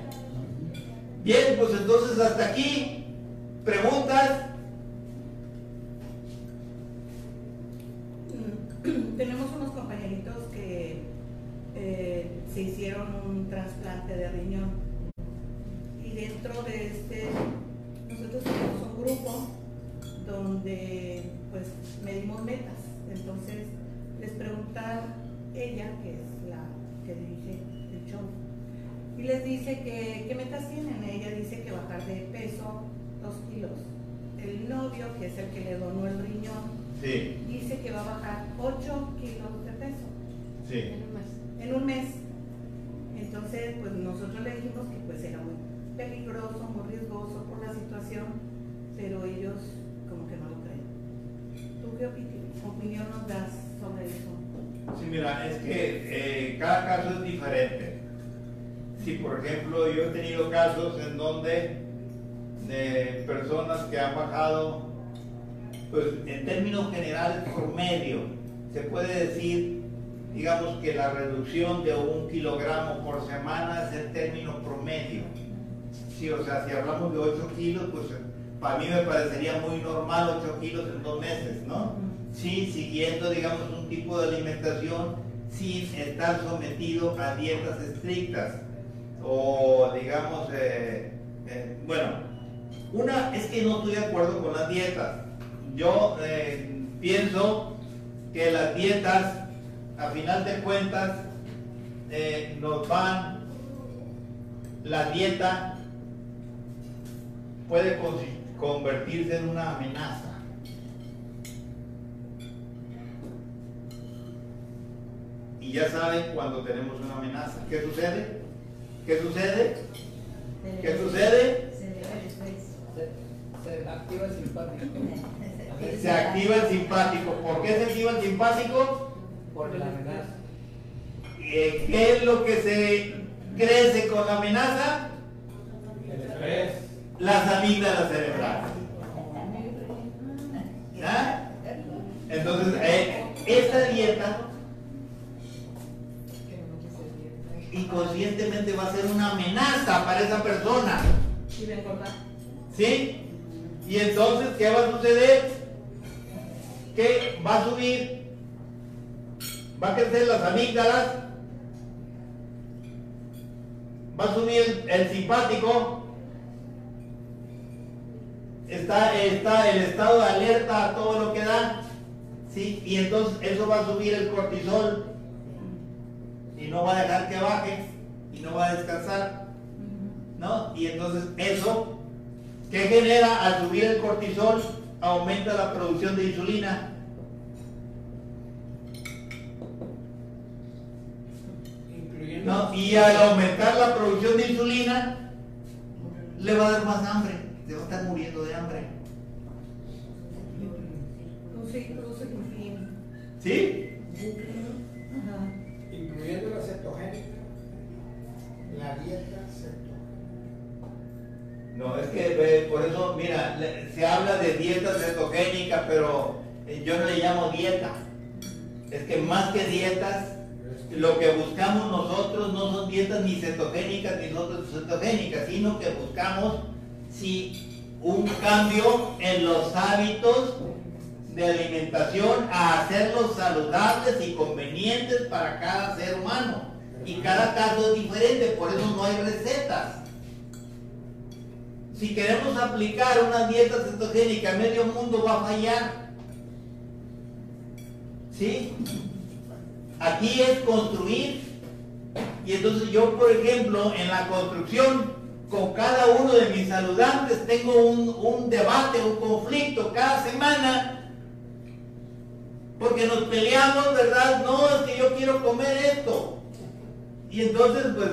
Bien, pues entonces hasta aquí. ¿Preguntas?
Mm, Tenemos unos compañeritos que eh, se hicieron un trasplante de riñón y dentro de este nosotros tenemos un grupo donde pues medimos metas. Entonces les pregunta ella, que es la que dirige el show, y les dice que qué metas tienen. Ella dice que bajar de peso dos kilos. El novio, que es el que le donó el riñón,
Sí,
dice que va a bajar 8 kilos de peso
sí.
en un mes. Entonces, pues nosotros le dijimos que pues era muy peligroso, muy riesgoso por la situación, pero ellos como que no lo creen. ¿Tú qué opi- opinión nos das sobre eso?
Sí, mira, es que eh, cada caso es diferente. Si, por ejemplo, yo he tenido casos en donde de personas que han bajado, pues en términos generales promedio, se puede decir, digamos que la reducción de un kilogramo por semana es el término promedio. Sí, o sea, si hablamos de 8 kilos, pues para mí me parecería muy normal 8 kilos en dos meses, ¿no? Sí, siguiendo, digamos, un tipo de alimentación sin estar sometido a dietas estrictas. O, digamos, eh, eh, bueno, una es que no estoy de acuerdo con las dietas. Yo eh, pienso que las dietas a final de cuentas nos van la dieta puede convertirse en una amenaza. Y ya saben cuando tenemos una amenaza. ¿Qué sucede? ¿Qué sucede? ¿Qué sucede?
Se eleva el estrés.
Se, se activa el simpático.
Se activa el simpático. ¿Por qué se activa el simpático?
Por la amenaza.
¿Qué es lo que se crece con la amenaza?
El estrés.
Las amígdalas cerebrales. Entonces, eh, esta dieta inconscientemente va a ser una amenaza para esa persona. ¿Sí? Y entonces, ¿qué va a suceder? Que va a subir, va a crecer las amígdalas, va a subir el, el simpático, está, está el estado de alerta a todo lo que da, ¿sí? Y entonces eso va a subir el cortisol y no va a dejar que baje y no va a descansar. ¿no? Y entonces eso, ¿qué genera al subir el cortisol? Aumenta la producción de insulina. ¿no? Y al aumentar la producción de insulina, le va a dar más hambre, se va a estar muriendo de hambre. ¿Sí?
Ajá.
Incluyendo la cetogénica. La dieta cetogénica.
No, es que eh, por eso, mira, le- se habla de dieta cetogénica, pero eh, yo no le llamo dieta. Es que más que dietas, Lo que buscamos nosotros no son dietas ni cetogénicas ni no cetogénicas, sino que buscamos sí, un cambio en los hábitos de alimentación a hacerlos saludables y convenientes para cada ser humano. Y cada caso es diferente, por eso no hay recetas. Si queremos aplicar una dieta cetogénica, medio mundo va a fallar. ¿Sí? Aquí es construir. Y entonces yo, por ejemplo, en la construcción, con cada uno de mis saludantes tengo un, un debate, un conflicto cada semana. Porque nos peleamos, ¿verdad? No, es que yo quiero comer esto. Y entonces, pues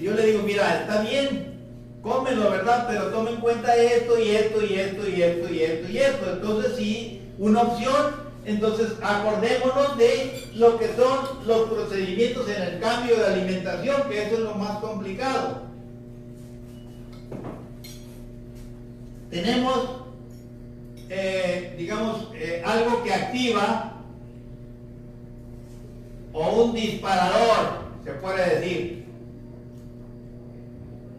yo le digo, mira, está bien, cómelo, ¿verdad? Pero toma en cuenta esto y esto y esto y esto y esto y esto. Entonces sí, una opción. Entonces acordémonos de lo que son los procedimientos en el cambio de alimentación, que eso es lo más complicado. Tenemos, eh, digamos, eh, algo que activa o un disparador, se puede decir.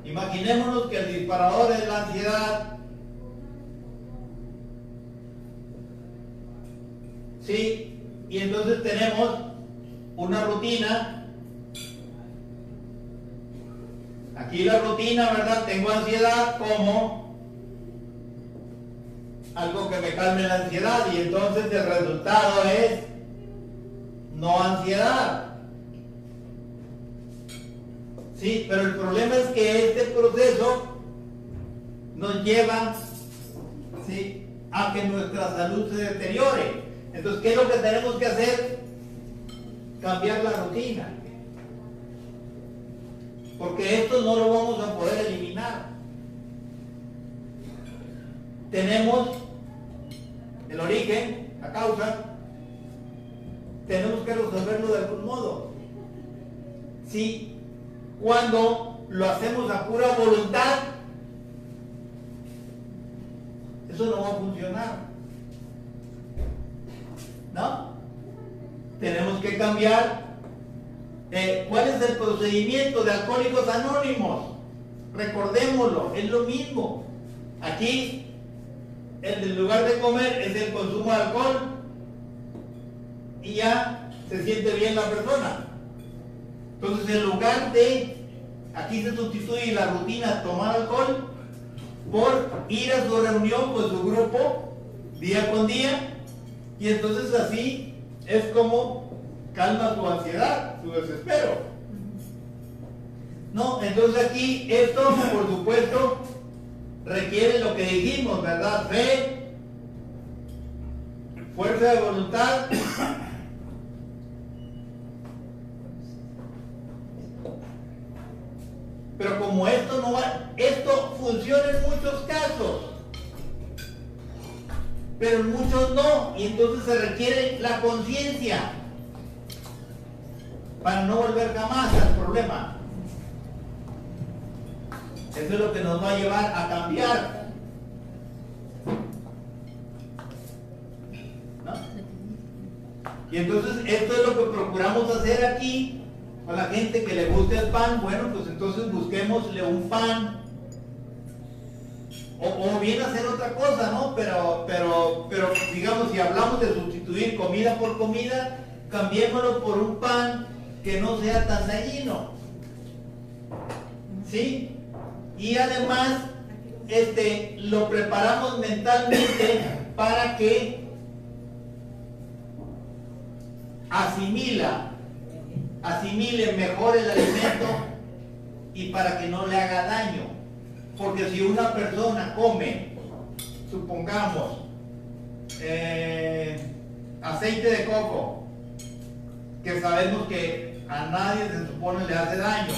Imaginémonos que el disparador es la ansiedad. ¿Sí? Y entonces tenemos una rutina. Aquí la rutina, ¿verdad? Tengo ansiedad como algo que me calme la ansiedad y entonces el resultado es no ansiedad. Sí, pero el problema es que este proceso nos lleva ¿sí? a que nuestra salud se deteriore. Entonces, ¿qué es lo que tenemos que hacer? Cambiar la rutina. Porque esto no lo vamos a poder eliminar. Tenemos el origen, la causa, tenemos que resolverlo de algún modo. Si cuando lo hacemos a pura voluntad, eso no va a funcionar. ¿No? Tenemos que cambiar. eh, ¿Cuál es el procedimiento de Alcohólicos Anónimos? Recordémoslo, es lo mismo. Aquí, en lugar de comer, es el consumo de alcohol y ya se siente bien la persona. Entonces, en lugar de, aquí se sustituye la rutina tomar alcohol por ir a su reunión con su grupo día con día y entonces así es como calma su ansiedad, su desespero. No, entonces aquí esto, por supuesto, requiere lo que dijimos, ¿verdad? Fe, fuerza de voluntad. Pero como esto no va, esto funciona en muchos casos, pero en muchos no, y entonces se requiere la conciencia para no volver jamás al problema. Eso es lo que nos va a llevar a cambiar. ¿No? Y entonces esto es lo que procuramos hacer aquí con la gente que le guste el pan. Bueno, pues entonces busquémosle un pan. O, o bien hacer otra cosa, ¿no? Pero, pero, pero digamos, si hablamos de sustituir comida por comida, cambiémoslo por un pan que no sea tan dañino. ¿Sí? Y además este, lo preparamos mentalmente para que asimila, asimile mejor el alimento y para que no le haga daño. Porque si una persona come, supongamos, eh, aceite de coco, que sabemos que a nadie se supone le hace daño,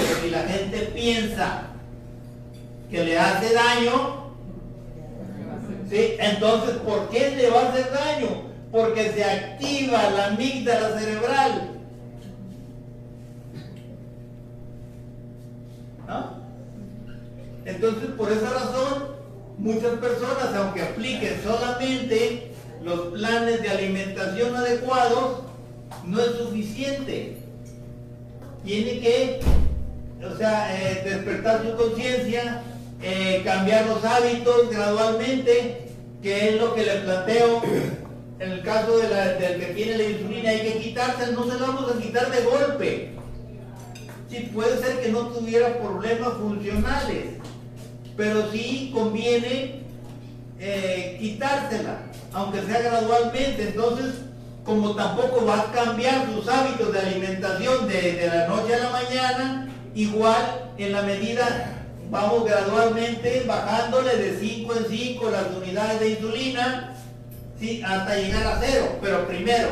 si la gente piensa que le hace daño, ¿sí? entonces ¿por qué le va a hacer daño? Porque se activa la amígdala cerebral. ¿No? Entonces, por esa razón, muchas personas, aunque apliquen solamente los planes de alimentación adecuados, no es suficiente. Tiene que o sea, eh, despertar su conciencia, eh, cambiar los hábitos gradualmente, que es lo que le planteo. En el caso de del que tiene la insulina hay que quitarse, no se la vamos a quitar de golpe. Sí, puede ser que no tuviera problemas funcionales, pero sí conviene eh, quitársela, aunque sea gradualmente. Entonces, como tampoco va a cambiar sus hábitos de alimentación de, de la noche a la mañana, Igual, en la medida, vamos gradualmente bajándole de 5 en 5 las unidades de insulina, ¿sí? hasta llegar a cero. Pero primero,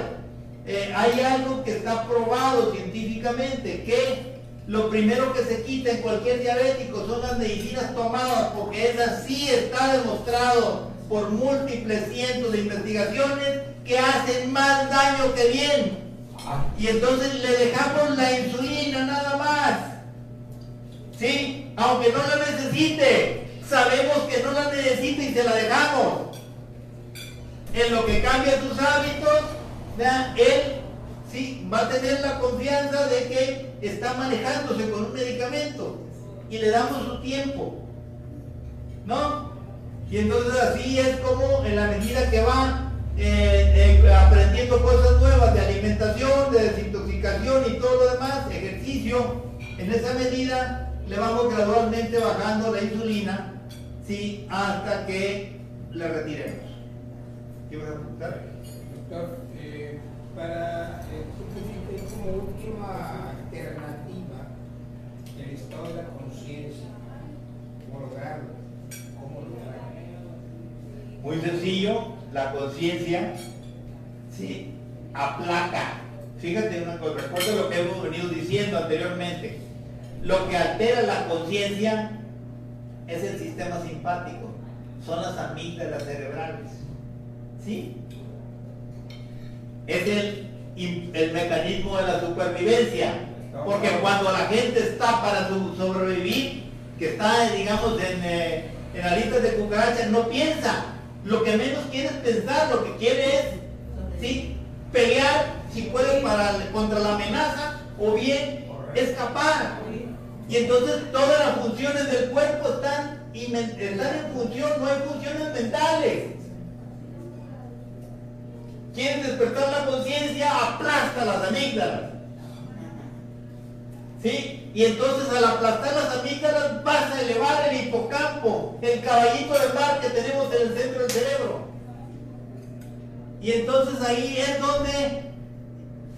eh, hay algo que está probado científicamente, que lo primero que se quita en cualquier diabético son las medicinas tomadas, porque es sí está demostrado por múltiples cientos de investigaciones que hacen más daño que bien. Y entonces le dejamos la insulina nada más. ¿Sí? Aunque no la necesite, sabemos que no la necesita y se la dejamos. En lo que cambia sus hábitos, él sí va a tener la confianza de que está manejándose con un medicamento y le damos su tiempo. ¿No? Y entonces así es como en la medida que va eh, eh, aprendiendo cosas nuevas de alimentación, de desintoxicación y todo lo demás, ejercicio, en esa medida le vamos gradualmente bajando la insulina, ¿sí? Hasta que le retiremos. ¿Qué vas a preguntar?
Doctor, eh, para eh, como última alternativa el estado de la conciencia, ¿cómo lograrlo? ¿Cómo lograrlo?
Muy sencillo, la conciencia, ¿sí? Aplaca. Fíjate una cosa, recuerda lo que hemos venido diciendo anteriormente lo que altera la conciencia es el sistema simpático, son las amígdalas cerebrales. ¿Sí? Es el, el mecanismo de la supervivencia. Porque cuando la gente está para sobrevivir, que está, digamos, en, eh, en la lista de cucarachas, no piensa. Lo que menos quiere es pensar, lo que quiere es ¿sí? pelear, si puede, para, contra la amenaza, o bien escapar. Y entonces todas las funciones del cuerpo están, están en función, no hay funciones mentales. Quieres despertar la conciencia, aplasta las amígdalas. ¿Sí? Y entonces al aplastar las amígdalas vas a elevar el hipocampo, el caballito de mar que tenemos en el centro del cerebro. Y entonces ahí es donde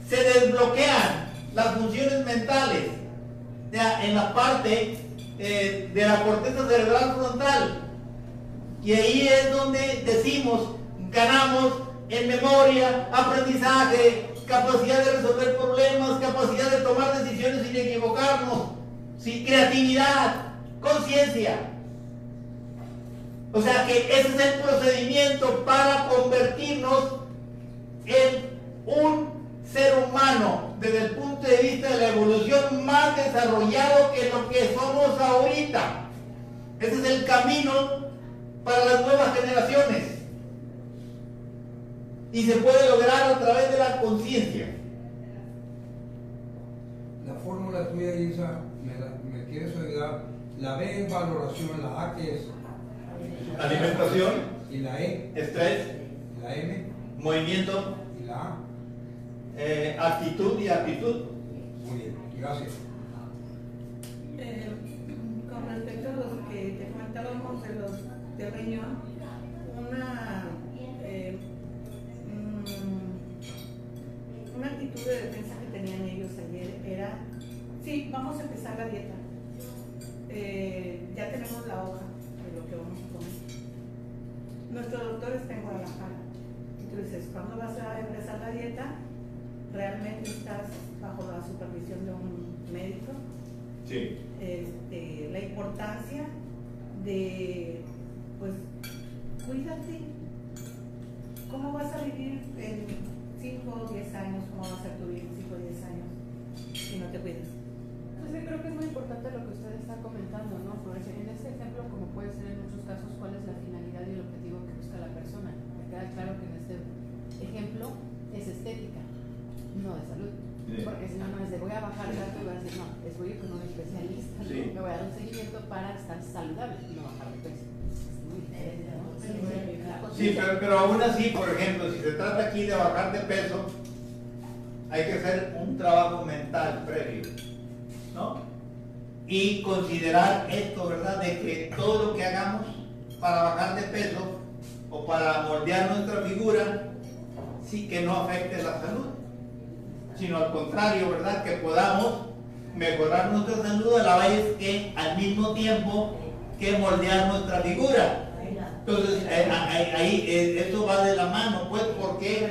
se desbloquean las funciones mentales en la parte eh, de la corteza cerebral frontal. Y ahí es donde decimos, ganamos en memoria, aprendizaje, capacidad de resolver problemas, capacidad de tomar decisiones sin equivocarnos, creatividad, conciencia. O sea que ese es el procedimiento para convertirnos en un ser humano desde el punto de vista de la evolución más desarrollado que lo que somos ahorita. Ese es el camino para las nuevas generaciones. Y se puede lograr a través de la conciencia.
La fórmula tuya, Isa, me, me quieres ayudar. La B es valoración, la A que es
alimentación.
Y la E
estrés,
la M
movimiento.
Y la A
eh, actitud y aptitud.
Muy bien, gracias.
Eh, con respecto a los que te comentábamos de los de riñón, una eh, una actitud de defensa que tenían ellos ayer era, sí, vamos a empezar la dieta. Ya tenemos la hoja de lo que vamos a comer. Nuestro doctor está en Guadalajara. Entonces, cuando vas a empezar la dieta? Realmente estás bajo la supervisión de un médico.
Sí.
Este, la importancia de, pues, cuídate. ¿Cómo vas a vivir en 5 o 10 años, cómo va a ser tu vida en 5 o 10 años si no te cuidas.
Pues creo que es muy importante lo que usted está comentando, ¿no? Por ejemplo, en este ejemplo, como puede ser en muchos casos, cuál es la finalidad y el objetivo que busca la persona. Me queda claro que en este ejemplo es estética, no de salud. Porque si no, no es de voy a bajar tanto y voy a decir, no, es voy con un especialista, sí. me voy a dar un seguimiento para estar saludable y no bajar de peso. Es muy diferente, ¿no?
Sí, pero, pero aún así, por ejemplo, si se trata aquí de bajar de peso, hay que hacer un trabajo mental previo, ¿no? Y considerar esto, ¿verdad? De que todo lo que hagamos para bajar de peso o para moldear nuestra figura, sí que no afecte la salud, sino al contrario, ¿verdad? Que podamos mejorar nuestra salud a la vez que al mismo tiempo que moldear nuestra figura. Entonces, eh, ahí, eh, esto va de la mano, pues, porque,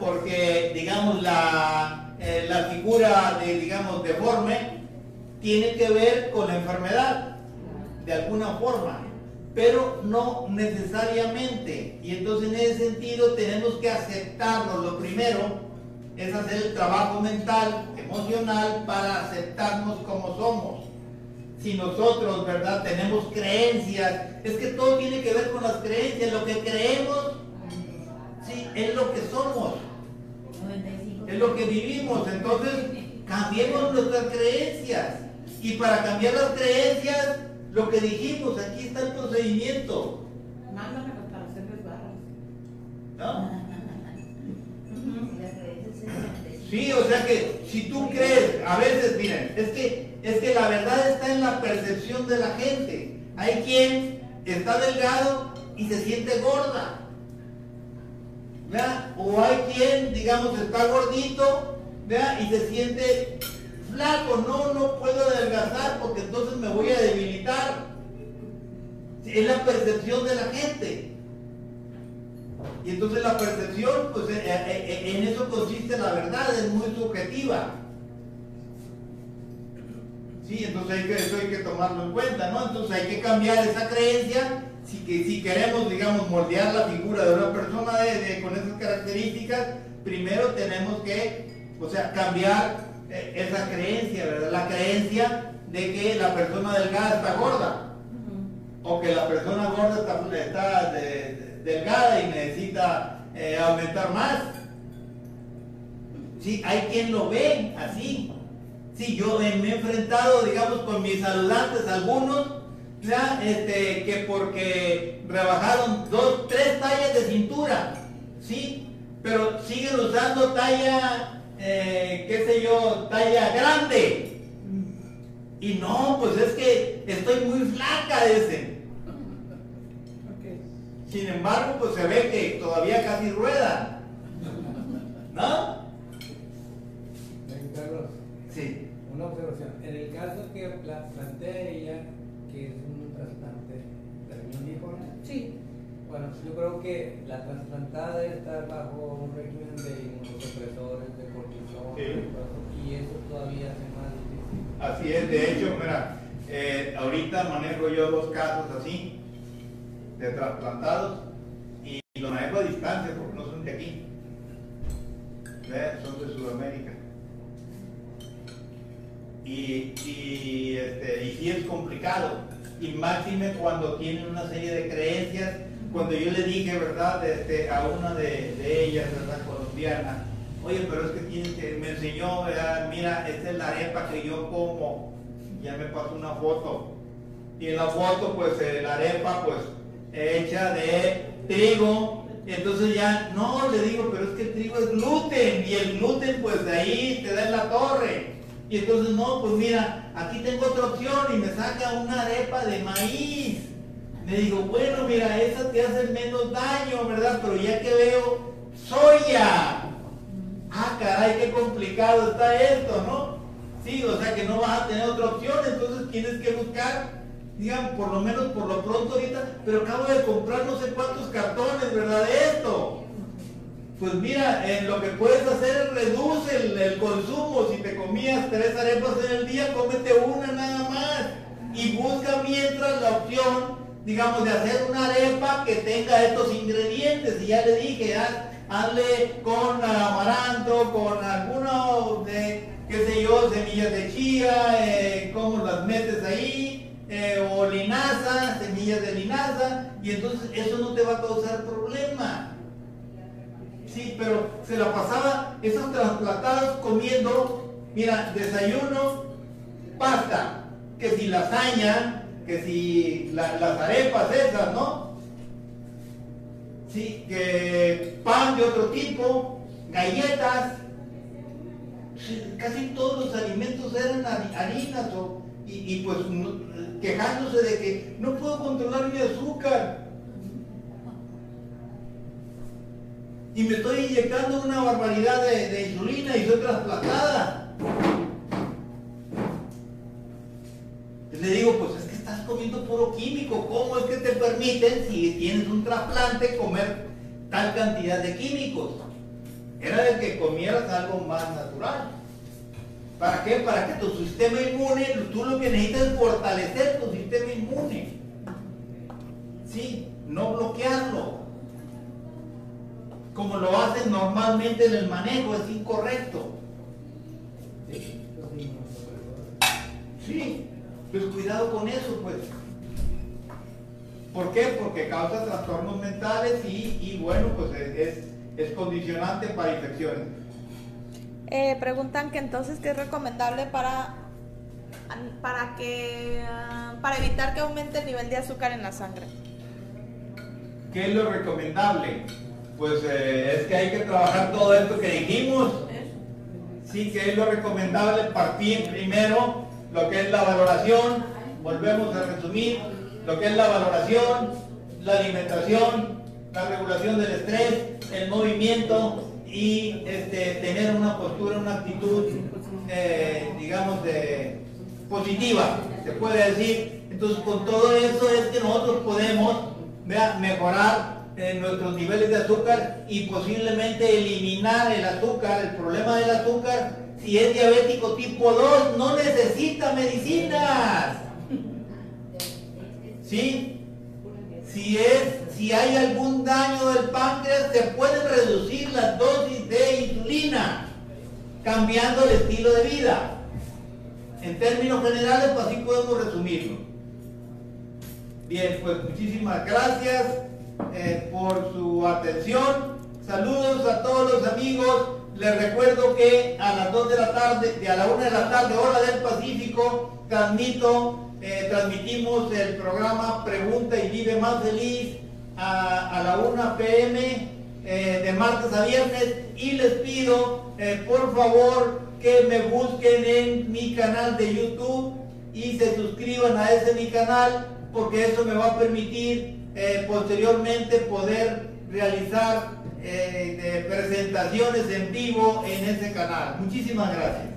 porque digamos, la, eh, la figura de, digamos, deforme tiene que ver con la enfermedad, de alguna forma, pero no necesariamente. Y entonces, en ese sentido, tenemos que aceptarlo. Lo primero es hacer el trabajo mental, emocional, para aceptarnos como somos si nosotros, ¿verdad? Tenemos creencias, es que todo tiene que ver con las creencias, lo que creemos, sí, es lo que somos, es lo que vivimos, entonces cambiemos nuestras creencias. Y para cambiar las creencias, lo que dijimos, aquí está el procedimiento.
Mándame para hacerles barras.
¿No? Sí, o sea que si tú crees, a veces, miren, es que es que la verdad está en la percepción de la gente. Hay quien está delgado y se siente gorda. O hay quien, digamos, está gordito y se siente flaco. No, no puedo adelgazar porque entonces me voy a debilitar. Es la percepción de la gente. Y entonces la percepción, pues eh, eh, eh, en eso consiste la verdad, es muy subjetiva. Sí, entonces hay que, eso hay que tomarlo en cuenta, ¿no? Entonces hay que cambiar esa creencia si, que, si queremos, digamos, moldear la figura de una persona con esas características, primero tenemos que, o sea, cambiar esa creencia, ¿verdad? La creencia de que la persona delgada está gorda, o que la persona gorda está, delgada y necesita eh, aumentar más. Sí, hay quien lo ve así, Sí, yo me he enfrentado, digamos, con mis saludantes, algunos, ¿ya? Este, que porque rebajaron dos, tres tallas de cintura, ¿sí? Pero siguen usando talla, eh, qué sé yo, talla grande. Y no, pues es que estoy muy flaca, ese. Sin embargo, pues se ve que todavía casi rueda. ¿No? Sí.
Una observación. En el caso que pla- plantea ella, que es un trasplante de riñón viejo, ¿no?
Sí,
bueno, yo creo que la trasplantada debe estar bajo un régimen de inmunosupresores, de cortisona,
Sí.
y todo eso, y eso todavía hace más difícil.
Así es, de hecho, mira, eh, ahorita manejo yo dos casos así, de trasplantados, y los manejo a distancia porque no son de aquí, son de Sudamérica. Y, y, este, y sí es complicado, y máxime cuando tienen una serie de creencias, cuando yo le dije, ¿verdad?, este, a una de, ellas, ¿verdad?, colombiana, oye, pero es que que, me enseñó, mira, esta es la arepa que yo como, ya me pasó una foto, y en la foto, pues, eh, la arepa, pues, hecha de trigo, entonces ya, no, le digo, pero es que el trigo es gluten, y el gluten, pues, de ahí te da en la torre, y entonces, no, pues mira, aquí tengo otra opción, y me saca una arepa de maíz, le digo, bueno, mira, esa te hace menos daño, ¿verdad? Pero ya que veo soya. Ah, caray, qué complicado está esto, ¿no? Sí, o sea que no vas a tener otra opción, entonces tienes que buscar, digan, por lo menos por lo pronto ahorita, pero acabo de comprar no sé cuántos cartones, ¿verdad? De esto. Pues mira, en lo que puedes hacer es reduce el, consumo. Si te comías tres arepas en el día, cómete una nada más. Y busca mientras la opción digamos, de hacer una arepa que tenga estos ingredientes. Y ya le dije, haz- hazle con amaranto, con alguno de, qué sé yo, semillas de chía, eh, cómo las metes ahí, eh, o linaza, semillas de linaza, y entonces eso no te va a causar problema. Sí, pero se la pasaba esos trasplantados comiendo, mira, desayuno, pasta, que si lasaña, que si la- las arepas esas, ¿no? Sí, que pan de otro tipo, galletas, casi todos los alimentos eran hari- harinas o, y, pues quejándose de que no puedo controlar mi azúcar. Y me estoy inyectando una barbaridad de, de insulina y soy trasplantada. Le digo, pues es que estás comiendo puro químico. ¿Cómo es que te permiten, si tienes un trasplante, comer tal cantidad de químicos? Era de que comieras algo más natural. ¿Para qué? Para que tu sistema inmune, tú lo que necesitas es fortalecer tu sistema inmune. Sí, no bloquearlo. Como lo hacen normalmente en el manejo, es incorrecto.
Sí,
pues cuidado con eso, pues. ¿Por qué? Porque causa trastornos mentales y, y bueno, pues es, es condicionante para infecciones.
Eh, preguntan que entonces qué es recomendable para para que ah, para evitar que aumente el nivel de azúcar en la sangre.
¿Qué es lo recomendable? Pues eh, es que hay que trabajar todo esto que dijimos. Sí, que es lo recomendable partir primero lo que es la valoración, volvemos a resumir, lo que es la valoración, la alimentación, la regulación del estrés, el movimiento y este, tener una postura, una actitud, eh, digamos, de, positiva, se puede decir. Entonces, con todo eso es que nosotros podemos mejorar eh, nuestros niveles de azúcar y posiblemente eliminar el azúcar, el problema del azúcar. Si es diabético tipo 2, no necesita medicinas. ¿Sí? Si, es, si hay algún daño del páncreas, se pueden reducir las dosis de insulina, cambiando el estilo de vida. En términos generales, pues así podemos resumirlo. Bien, pues muchísimas gracias eh, por su atención. Saludos a todos los amigos. Les recuerdo que a las 2 de la tarde, de a la 1 de la tarde, hora del Pacífico, transmito, eh, transmitimos el programa Pregunta y Vive Más Feliz a, la 1 pm eh, de martes a viernes y les pido eh, por favor que me busquen en mi canal de YouTube y se suscriban a ese mi canal porque eso me va a permitir eh, posteriormente poder realizar presentaciones en vivo en ese canal. Muchísimas gracias.